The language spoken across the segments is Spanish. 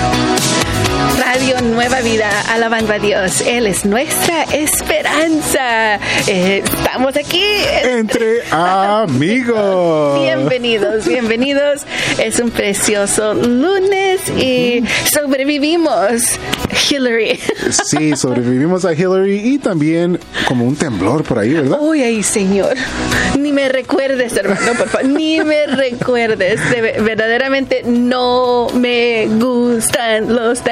Bye. Radio Nueva Vida, alabando a Dios. Él es nuestra esperanza. Eh, estamos aquí. Entre amigos. Bienvenidos, bienvenidos. Es un precioso lunes y sobrevivimos. Hillary. Sí, sobrevivimos a Hillary y también como un temblor por ahí, ¿verdad? Uy, ay, señor. Ni me recuerdes, hermano, por favor. Ni me recuerdes. De- verdaderamente no me gustan los temblores.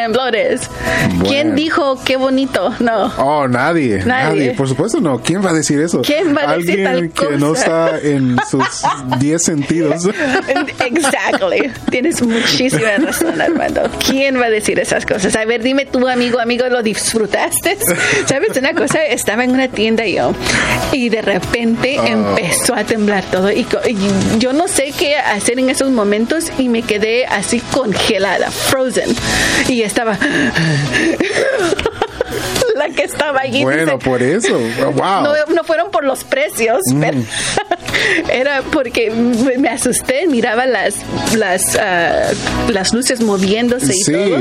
¿Quién Bueno. dijo qué bonito? No. Oh, nadie, nadie, Nadie. Por supuesto no. ¿Quién va a decir eso? ¿Quién va a decir Alguien tal que no cosa? está en sus 10 sentidos. Exactly. Tienes muchísima razón, Armando. ¿Quién va a decir esas cosas? A ver, dime tú, amigo, amigo, ¿lo disfrutaste? ¿Sabes una cosa? Estaba en una tienda yo y de repente Ah. empezó a temblar todo y, y yo no sé qué hacer en esos momentos y me quedé así congelada, frozen. Y estaba... La que estaba allí. Bueno, dice, por eso. Wow. no, no fueron por los precios, Mm. pero era porque me me asusté, miraba las las ah, las luces moviéndose y Sí, todo.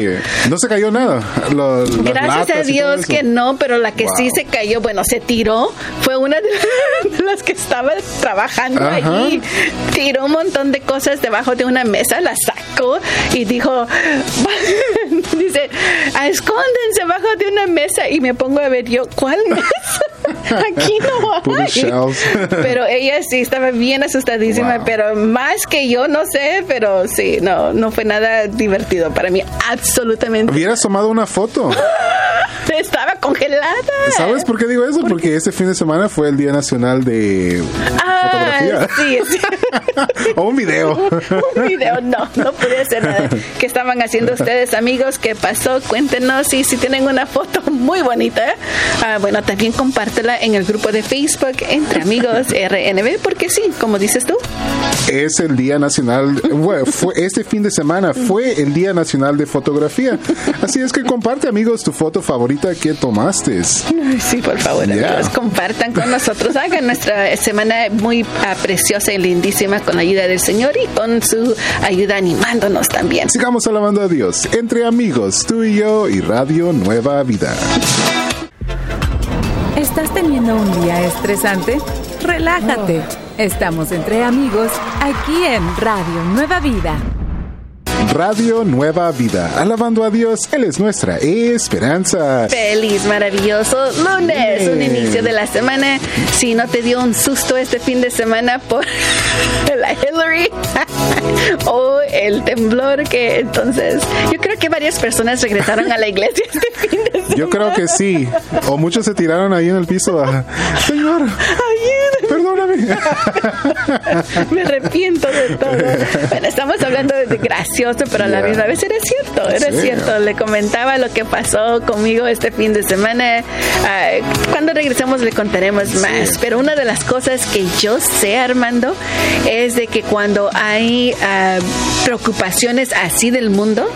no se cayó nada. Lo- Gracias a Dios que no, pero la que Wow. sí se cayó, bueno, se tiró, fue una de, de las que estaba trabajando Ajá. allí. Tiró un montón de cosas debajo de una mesa, la sacó y dijo, dice, "Ah, escóndense bajo de una mesa y me pongo a ver yo, ¿cuál mesa? Aquí no Puros hay. Pero ella sí estaba bien asustadísima, Wow. pero más que yo, no sé, pero sí, no, no fue nada divertido para mí, absolutamente. Hubieras tomado una foto. Estaba congelada. ¿Sabes por qué digo eso? Porque este fin de semana fue el Día Nacional de Ah, Fotografía. sí, sí. o un video. Un video, no, no pude hacer nada. ¿Qué estaban haciendo ustedes, amigos? ¿Qué pasó? Cuéntenos y si tienen una foto muy bonita, ah, bueno, también compártela en el grupo de Facebook entre amigos RNB, porque sí, como dices tú. es el Día Nacional, bueno, fue este fin de semana fue el Día Nacional de Fotografía. Así es que comparte, amigos, tu foto favorita que tomaste. Ay, Sí, por favor, Yeah. amigos, compartan con nosotros. Hagan nuestra semana muy ah, preciosa y lindísima con la ayuda del Señor y con su ayuda animándonos también. Sigamos alabando a Dios entre amigos, tú y yo y Radio Nueva Vida. ¿Estás teniendo un día estresante? Relájate. Estamos entre amigos aquí en Radio Nueva Vida. Radio Nueva Vida, alabando a Dios, Él es nuestra esperanza. Feliz, maravilloso lunes, un inicio de la semana. Si no te dio un susto este fin de semana por la Hillary o el temblor, que entonces yo creo que varias personas regresaron a la iglesia este fin de semana. Yo creo que sí. O muchos se tiraron ahí en el piso. Señor, Ayúdame. Me arrepiento de todo. Bueno, estamos hablando de gracioso, pero a la misma vez era cierto, era Sí. cierto. Le comentaba lo que pasó conmigo este fin de semana. Ah, cuando regresemos le contaremos más. Pero una de las cosas que yo sé, Armando, es de que cuando hay ah, preocupaciones así del mundo,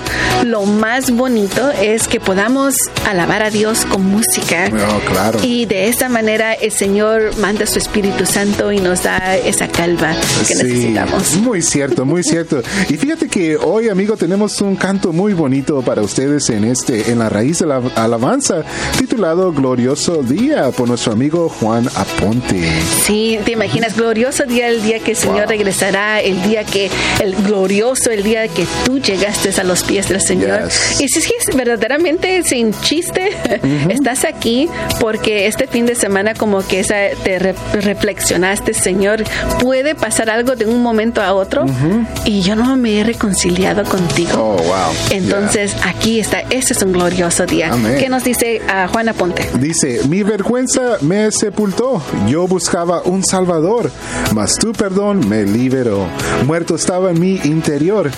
lo más bonito es que podamos alabar a Dios con música. No, claro. Y de esa manera el Señor manda su Espíritu Santo y nos da esa calma que Sí, necesitamos. Muy cierto, muy cierto. Y fíjate que hoy, amigo, tenemos un canto muy bonito para ustedes en este, en la raíz de la alabanza, titulado Glorioso Día, por nuestro amigo Juan Aponte. Sí, te imaginas, glorioso día, el día que el Señor Wow. regresará, el día que, el glorioso, el día que tú llegaste a los pies del Señor. Yes. Y si es que verdaderamente, sin chiste, estás aquí porque este fin de semana como que esa, te re- sanaste, Señor. Puede pasar algo de un momento a otro y yo no me he reconciliado contigo. Oh, wow. Entonces, aquí está. Ese es un glorioso día. Amén. ¿Qué nos dice a Juana Ponte? Dice, mi vergüenza me sepultó, yo buscaba un salvador, mas tu perdón me liberó. Muerto estaba en mi interior,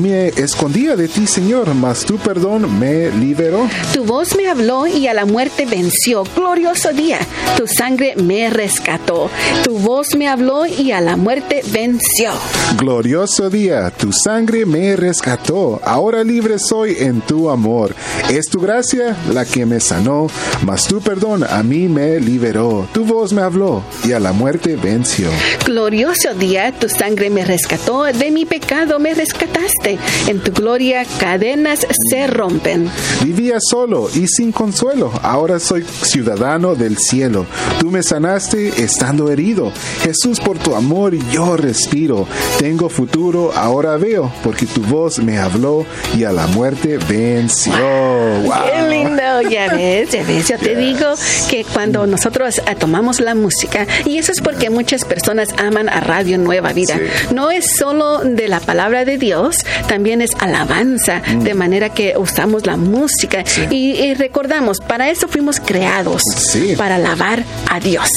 me escondía de ti, Señor, mas tu perdón me liberó. Tu voz me habló y a la muerte venció. Glorioso día. Tu sangre me rescató. Tu voz me habló y a la muerte venció. Glorioso día, tu sangre me rescató, ahora libre soy en tu amor. Es tu gracia la que me sanó, mas tu perdón a mí me liberó. Tu voz me habló y a la muerte venció. Glorioso día, tu sangre me rescató, de mi pecado me rescataste. En tu gloria cadenas se rompen. Vivía solo y sin consuelo, ahora soy ciudadano del cielo. Tú me sanaste estando herido. Jesús, por tu amor yo respiro. Tengo futuro, ahora veo, porque tu voz me habló y a la muerte venció. Wow. Qué lindo, ya ves, ya ves, yo te digo que cuando nosotros eh, tomamos la música, y eso es porque muchas personas aman a Radio Nueva Vida, Sí. no es solo de la palabra de Dios, también es alabanza, de manera que usamos la música y, y recordamos, para eso fuimos creados, Sí. para alabar a Dios.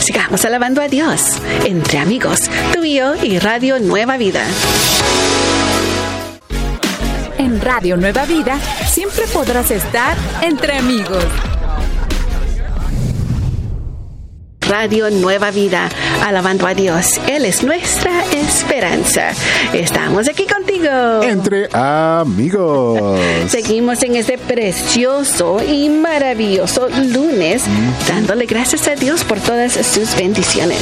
Sigamos alabando a Dios entre amigos, tú y Radio Nueva Vida. En Radio Nueva Vida siempre podrás estar entre amigos. Radio Nueva Vida, alabando a Dios. Él es nuestra esperanza. Estamos aquí contigo. Entre amigos. Seguimos en este precioso y maravilloso lunes, dándole gracias a Dios por todas sus bendiciones.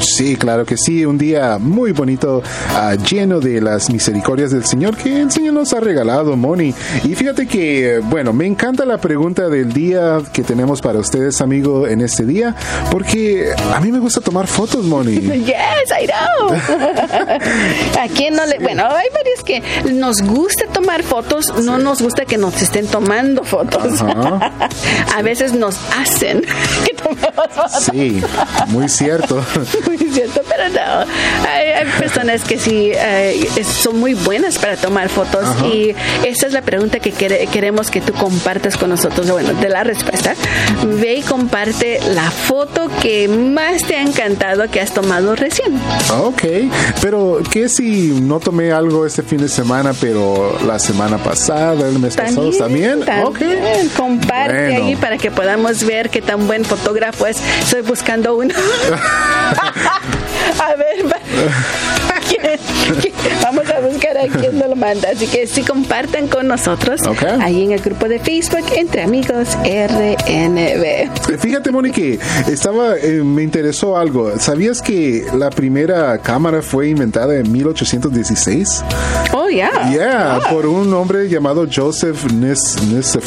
Sí, claro que sí, un día muy bonito, ah, lleno de las misericordias del Señor que el Señor nos ha regalado, Moni. Y fíjate que, bueno, me encanta la pregunta del día que tenemos para ustedes, amigo, en este día, porque a mí me gusta tomar fotos, Moni. Yes, I know. ¿A quién no le.? Bueno, hay varios que nos gusta tomar fotos, no nos gusta que nos estén tomando fotos. Ajá. A veces nos hacen que tomemos fotos. Sí, muy cierto. Muy cierto, pero no. Hay, hay personas que sí eh, son muy buenas para tomar fotos Ajá. y esa es la pregunta que quere- queremos que tú compartas con nosotros. Bueno, de la respuesta, ve y comparte la foto que más te ha encantado que has tomado recién. Ok, pero ¿qué si no tomé algo este fin de semana, pero la semana pasada, el mes pasado también? Ok. también. Comparte Bueno. ahí para que podamos ver qué tan buen fotógrafo es. Estoy buscando uno. a ver, ¿quién- quién? vamos a buscar quién nos lo manda. Así que sí compartan con nosotros Ok. ahí en el grupo de Facebook Entre Amigos RNB. Fíjate, Monique, estaba, eh, me interesó algo. ¿Sabías que la primera cámara fue inventada en 1816? Oh. Yeah, por un hombre llamado Joseph Nis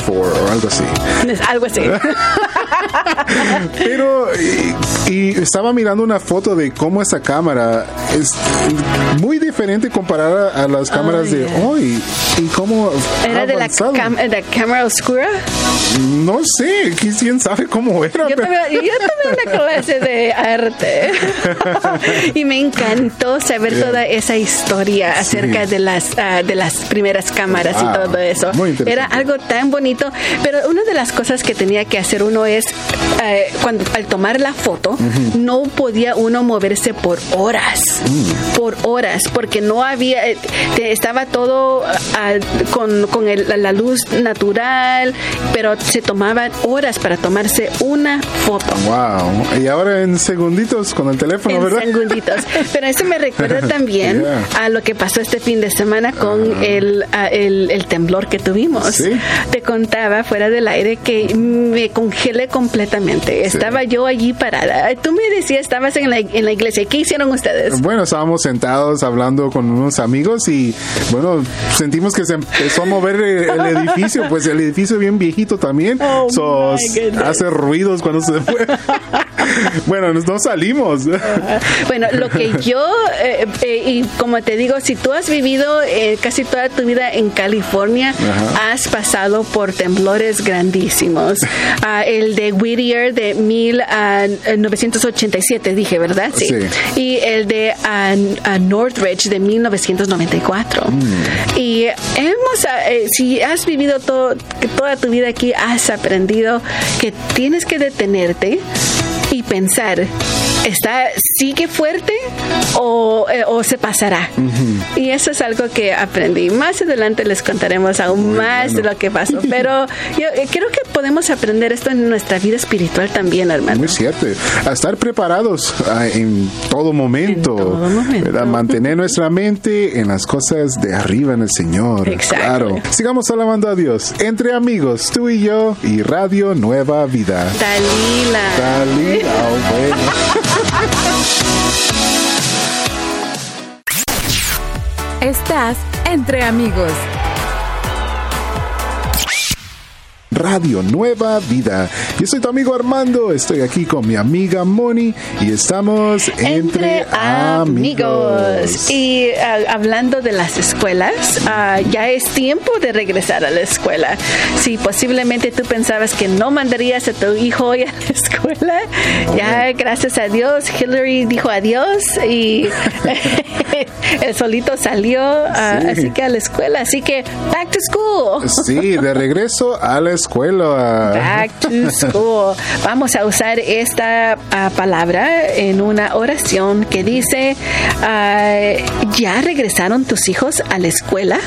o algo así. Algo así. Pero, y, y estaba mirando una foto de cómo esa cámara es muy diferente comparada a las cámaras de yeah. hoy. Y cómo Era de la, de cámara oscura. No sé, qui- quién sabe cómo era. Yo pero- tomé, yo una clase de arte y me encantó saber Yeah. toda esa historia Sí. acerca de las ah, de las primeras cámaras y Wow. todo eso. Muy. Era algo tan bonito, pero una de las cosas que tenía que hacer uno es eh, cuando al tomar la foto no podía uno moverse por horas, Mm. por horas, porque no había eh, estaba todo ah, con, con el- la- la luz natural, pero se tomaban horas para tomarse una foto. Wow. Y ahora en segunditos con el teléfono, En ¿verdad? segunditos. Pero eso me recuerda también Yeah. a lo que pasó este fin de semana con el, a- el, el temblor que tuvimos. Sí. Te contaba fuera del aire que me congelé completamente. Estaba yo allí parada. Tú me decías, estabas en la, en la iglesia. ¿Qué hicieron ustedes? Bueno, estábamos sentados hablando con unos amigos y bueno, sentimos que se empezó a mover el, el edificio, pues el edificio bien viejito también. Oh, So, hace ruidos cuando se fue. bueno, nos, no salimos. bueno, lo que yo, eh, eh, y como te digo, si tú has vivido eh, casi toda tu vida en California, has pasado por temblores grandísimos. Ah, el de Whittier de 1987, dije, ¿verdad? Sí. Y el de uh, Northridge de 1994. Mm. Y hemos, si has vivido todo, toda tu vida aquí, has aprendido que tienes que detenerte y pensar, ¿está, ¿sigue fuerte o, eh, o se pasará? Y eso es algo que aprendí. Más adelante les contaremos aún más de lo que pasó, pero yo eh, creo que podemos aprender esto en nuestra vida espiritual también, hermano. Muy cierto. A estar preparados en todo momento. En todo momento. Mantener nuestra mente en las cosas de arriba en el Señor. Exacto. Claro. Sigamos alabando a Dios. Entre amigos, tú y yo y Radio Nueva Vida. Dalila. Dalila. Estás entre amigos. Radio Nueva Vida. Yo soy tu amigo Armando, estoy aquí con mi amiga Moni y estamos entre, amigos. Y uh, hablando de las escuelas, uh, ya es tiempo de regresar a la escuela. Si posiblemente tú pensabas que no mandarías a tu hijo hoy a la escuela, ya gracias a Dios, Hillary dijo adiós y el solito salió, uh, así que a la escuela. Así que, back to school. Sí, de regreso a la escuela escuela. Back to school. Vamos a usar esta uh, palabra en una oración que dice, uh, ¿ya regresaron tus hijos a la escuela?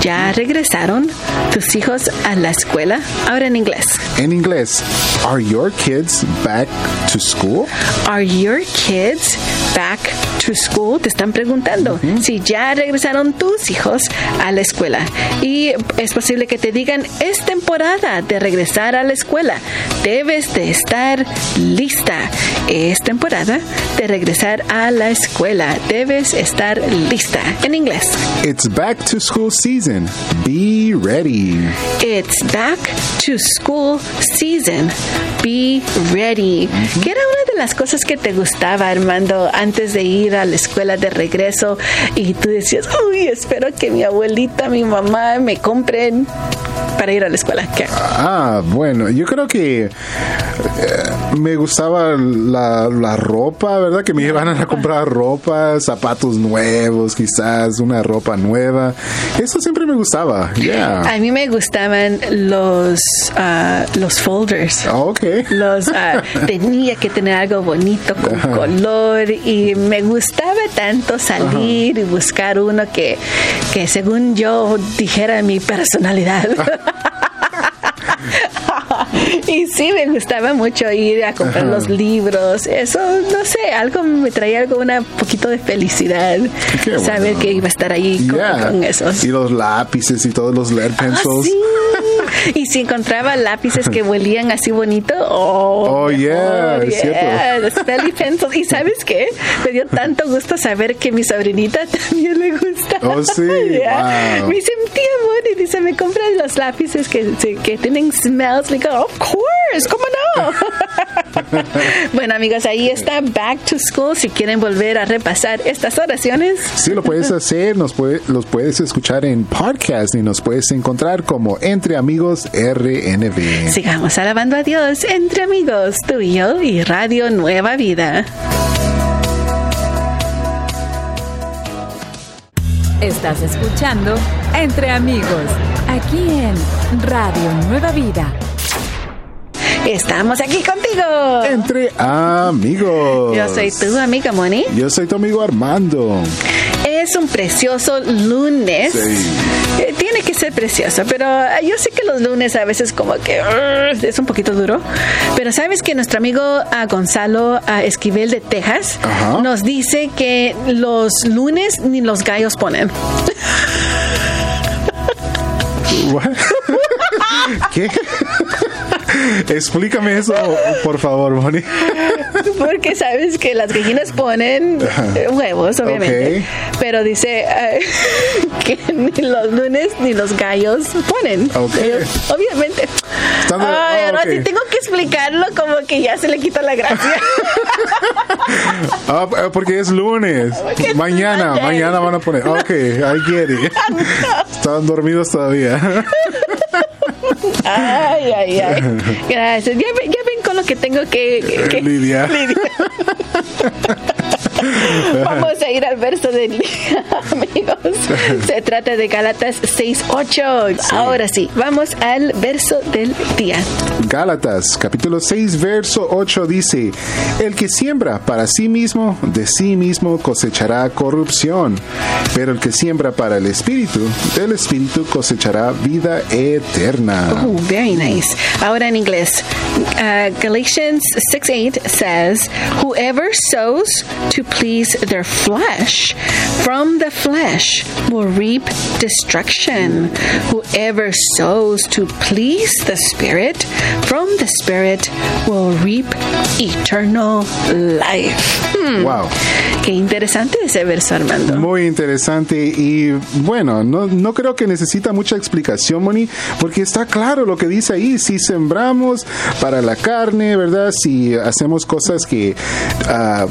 ¿Ya regresaron tus hijos a la escuela? Ahora en inglés. En inglés, ¿Are your kids back to school? Are your kids back to school? Te están preguntando si ya regresaron tus hijos a la escuela. Y es posible que te digan, es temporada de regresar a la escuela. Debes de estar lista. Es temporada de regresar a la escuela. Debes estar lista. En inglés. It's back to school season. Be ready. It's back to school season. Be ready. ¿Qué era una de las cosas que te gustaba, Armando, antes de ir a la escuela de regreso? Y tú decías, uy, espero que mi abuelita, mi mamá me compren para ir a la escuela. ¿Qué? Ah, bueno, yo creo que eh, me gustaba la, la, ropa, ¿verdad? Que me iban a comprar ropa, zapatos nuevos, quizás una ropa nueva. Eso siempre me gustaba. Yeah. A mí me gustaban los, uh, los folders. Ah, ok. Los, uh, tenía que tener algo bonito con color y me gustaba tanto salir y buscar uno que, que según yo dijera mi personalidad. y sí, me gustaba mucho ir a comprar los libros. Eso, no sé, algo me traía algo, un poquito de felicidad. saber que iba a estar ahí con, esos. Y los lápices y todos los lead ah, pencils. Y si encontraba lápices que huelían así bonito, oh, oh yeah, oh, pencils. Y sabes qué? Me dio tanto gusto saber que mi sobrinita también le gusta. Oh, sí. Me sentía y Dice, me compran los lápices que, que tienen smells. Le digo, of course, ¿cómo no? bueno, amigos, ahí está Back to School. Si quieren volver a repasar estas oraciones. Sí, lo puedes hacer. Nos puede, los puedes escuchar en podcast y nos puedes encontrar como Entre Amigos RNB. Sigamos alabando a Dios entre amigos, tú y yo y Radio Nueva Vida. Estás escuchando Entre Amigos, aquí en Radio Nueva Vida. Estamos aquí contigo. Entre amigos. Yo soy tu amiga Moni. Yo soy tu amigo Armando. Es un precioso lunes. Eh, tiene que ser precioso, pero eh, yo sé que los lunes a veces como que es un poquito duro. Pero sabes que nuestro amigo uh, Gonzalo uh, Esquivel de Texas nos dice que los lunes ni los gallos ponen. ¿Qué? Explícame eso, por favor, Moni. Porque sabes que las gallinas ponen eh, huevos, obviamente. Pero dice eh, que ni los lunes ni los gallos ponen. Ellos, obviamente. Están Ay, oh, ahora si tengo que explicarlo, como que ya se le quita la gracia. Ah, eh, porque es lunes. es Mañana, mañana van a poner. Ok, I get it. Estaban dormidos todavía. Ay, ay, ay. Gracias. Ya, ven- ya ven con lo que tengo que, que- Lidia. Vamos a ir al verso del día, amigos. Se trata de Gálatas 6.8. Ahora sí, vamos al verso del día. Gálatas, capítulo 6, verso 8 dice, El que siembra para sí mismo, de sí mismo cosechará corrupción, pero el que siembra para el Espíritu, del Espíritu cosechará vida eterna. Ooh, very nice. Ahora en inglés. Uh, Galatians 6.8 says, Whoever sows to please their flesh, from the flesh will reap destruction. Whoever sows to please the Spirit, from the Spirit will reap eternal life. Hmm, Wow. Qué interesante ese verso, Armando. Muy interesante y bueno, no, no creo que necesita mucha explicación, Moni, porque está claro lo que dice ahí. Si sembramos para la carne, ¿verdad? Si hacemos cosas que, ah,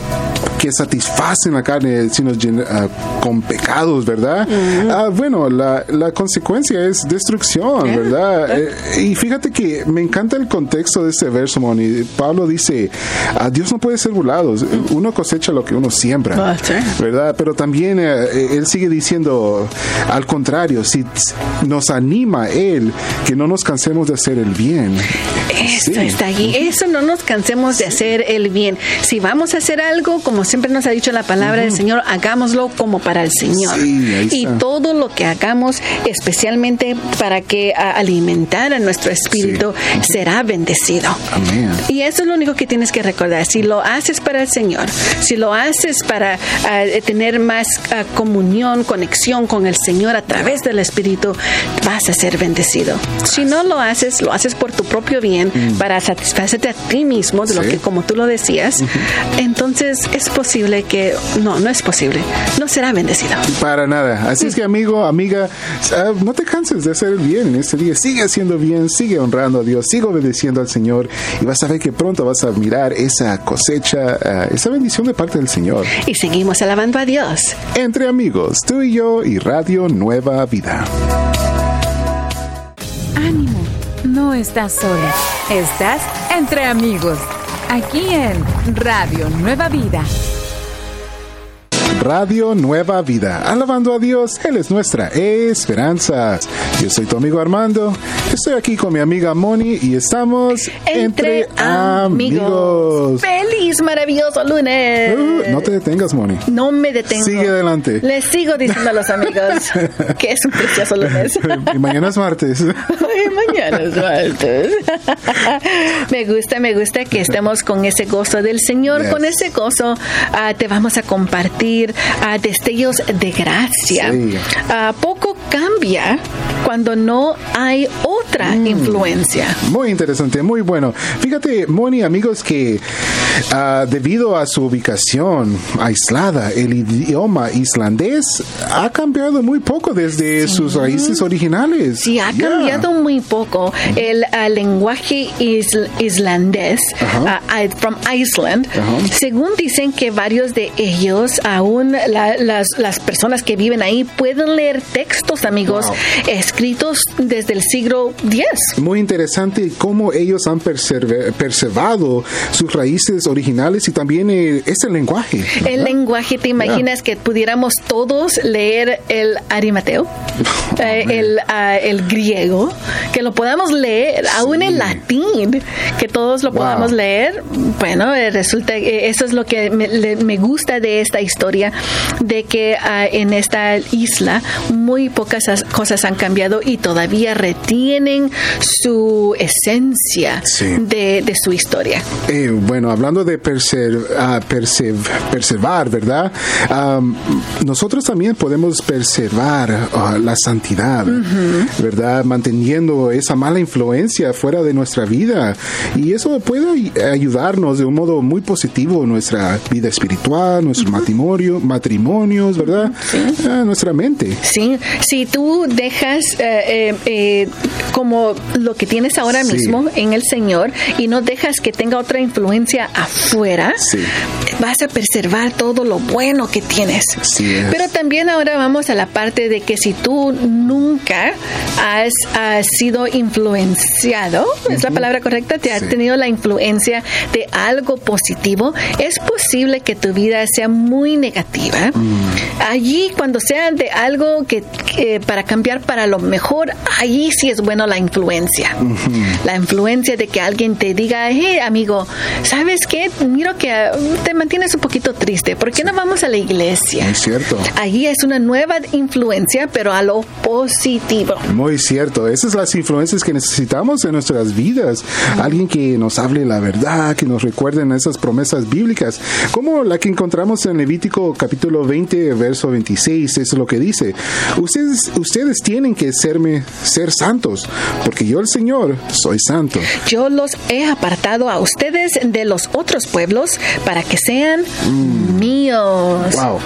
que satisfacen la carne, si nos llena- ah, con pecados, ¿verdad? Ah, bueno, la, la consecuencia es destrucción, ¿verdad? Eh, y fíjate que me encanta el contexto de este verso, Moni. Pablo dice, a Dios no puede ser burlado. Uno cosecha lo que uno siembra. Ah. ¿verdad? Pero también eh, él sigue diciendo, al contrario, si nos anima él que no nos cansemos de hacer el bien. Esto Sí. está allí. Eso no nos cansemos de hacer el bien. Si vamos a hacer algo, como siempre nos ha dicho la palabra del Señor, hagámoslo como para el Señor. Sí, y todo lo que hagamos, especialmente para que a, alimentar a nuestro espíritu, será bendecido. Amén. Y eso es lo único que tienes que recordar. Si lo haces para el Señor, si lo haces para ah, tener más ah, comunión, conexión con el Señor a través del Espíritu, vas a ser bendecido. Si no lo haces, lo haces por tu propio bien, para satisfacerte a ti mismo, de lo que como tú lo decías, entonces es posible que, no, no es posible, no será bendecido. Para nada. Así es que amigo, amiga, ah, no te canses de hacer el bien en este día. Sigue haciendo bien, sigue honrando a Dios, sigue obedeciendo al Señor y vas a ver que pronto vas a mirar esa cosecha, ah, esa bendición de parte del Señor. Y seguimos alabando a Dios. Entre amigos, tú y yo y Radio Nueva Vida. No estás sola. Estás entre amigos. Aquí en Radio Nueva Vida. Radio Nueva Vida. Alabando a Dios, Él es nuestra esperanza. Yo soy tu amigo Armando. Estoy aquí con mi amiga Moni y estamos Entre, amigos. Feliz, maravilloso lunes. Uh, no te detengas, Moni. No me detengo. Sigue adelante. Les sigo diciendo a los amigos que es un precioso lunes. y mañana es martes. Me gusta, me gusta que estemos con ese gozo del Señor. Yes. Con ese gozo ah, te vamos a compartir ah, destellos de gracia. Sí. Ah, poco cambia cuando no hay otra Mm. influencia. Muy interesante, muy bueno. Fíjate, Moni, amigos, que ah, debido a su ubicación aislada, el idioma islandés ha cambiado muy poco desde sus raíces originales. Sí, ha Yeah. cambiado muy poco el ah, lenguaje isl- islandés I- from Iceland. Según dicen que varios de ellos, aún la- las, las personas que viven ahí, pueden leer textos, amigos, Wow. escritos desde el siglo X. Muy interesante cómo ellos han preservado sus raíces originales y también eh, ese lenguaje. El ¿verdad? lenguaje, ¿te imaginas que pudiéramos todos leer el arimateo, eh, el, ah, el griego, que lo podamos leer, aún el latín, que todos lo Wow. podamos leer? Bueno, eh, resulta que eso es lo que me, le- me gusta de esta historia, de que ah, en esta isla muy pocas as- cosas han cambiado y todavía retienen su esencia Sí. de, de su historia. Eh, bueno, hablando hablando de ah, perseverar, ¿verdad? nosotros también podemos preservar ah, la santidad, ¿verdad? Manteniendo esa mala influencia fuera de nuestra vida. Y eso puede ayudarnos de un modo muy positivo en nuestra vida espiritual, nuestro matrimonio, matrimonios, ¿verdad? Nuestra mente. Sí, si tú dejas eh, eh, eh, como lo que tienes ahora mismo en el Señor y no dejas que tenga otra influencia afuera, vas a preservar todo lo bueno que tienes. Pero también ahora vamos a la parte de que si tú nunca has, sido influenciado, es la palabra correcta, te has tenido la influencia de algo positivo, es posible que tu vida sea muy negativa. Mm. Allí, cuando sea de algo que, para cambiar para lo mejor, allí sí es bueno la influencia. La influencia de que alguien te diga, hey, amigo, ¿sabes qué? Miro que uh, te mantienes un poquito triste. ¿Por qué no vamos a la iglesia? Es cierto. Allí es una nueva influencia, pero a lo positivo. Muy cierto. Esas son las influencias que necesitamos en nuestras vidas. Alguien que nos hable la verdad, que nos recuerden esas promesas bíblicas, como la que encontramos en Levítico capítulo 20, verso 26. es lo que dice. Ustedes, ustedes tienen que serme, ser santos, porque yo el Señor soy santo. Yo los he apartado a ustedes de los otros pueblos para que sean mm. míos. Wow.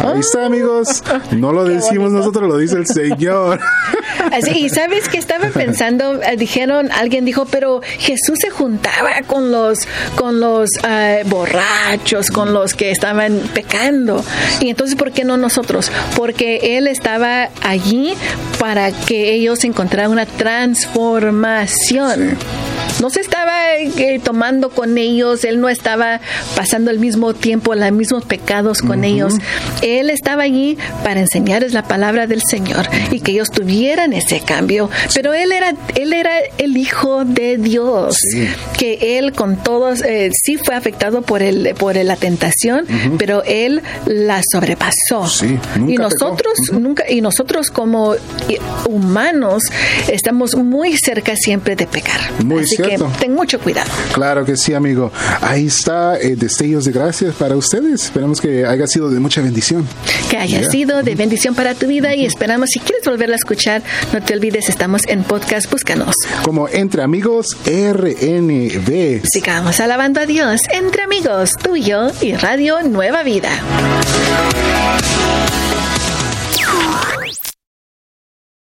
Ahí está, amigos. No lo decimos nosotros, lo dice el Señor. Así, y sabes que estaba pensando, eh, dijeron, alguien dijo, pero Jesús se juntaba con los, con los eh, borrachos, con los que estaban pecando. Y entonces, ¿por qué no nosotros? Porque Él estaba allí para que ellos encontraran una transformación no se estaba eh, tomando con ellos, él no estaba pasando el mismo tiempo, los mismos pecados con ellos. Él estaba allí para enseñarles la palabra del Señor y que ellos tuvieran ese cambio. Pero él era, él era el hijo de Dios, que él con todos eh, sí fue afectado por el, por la tentación, pero él la sobrepasó. y nosotros nunca, y nosotros como humanos estamos muy cerca siempre de pecar. Muy ten mucho cuidado. Claro que sí, amigo. Ahí está eh, destellos de gracias para ustedes. Esperamos que haya sido de mucha bendición. Que haya sido de bendición para tu vida y esperamos, si quieres volverla a escuchar, no te olvides, estamos en podcast, búscanos. Como Entre Amigos RNB. Sigamos alabando a Dios, Entre Amigos, tú y yo y Radio Nueva Vida.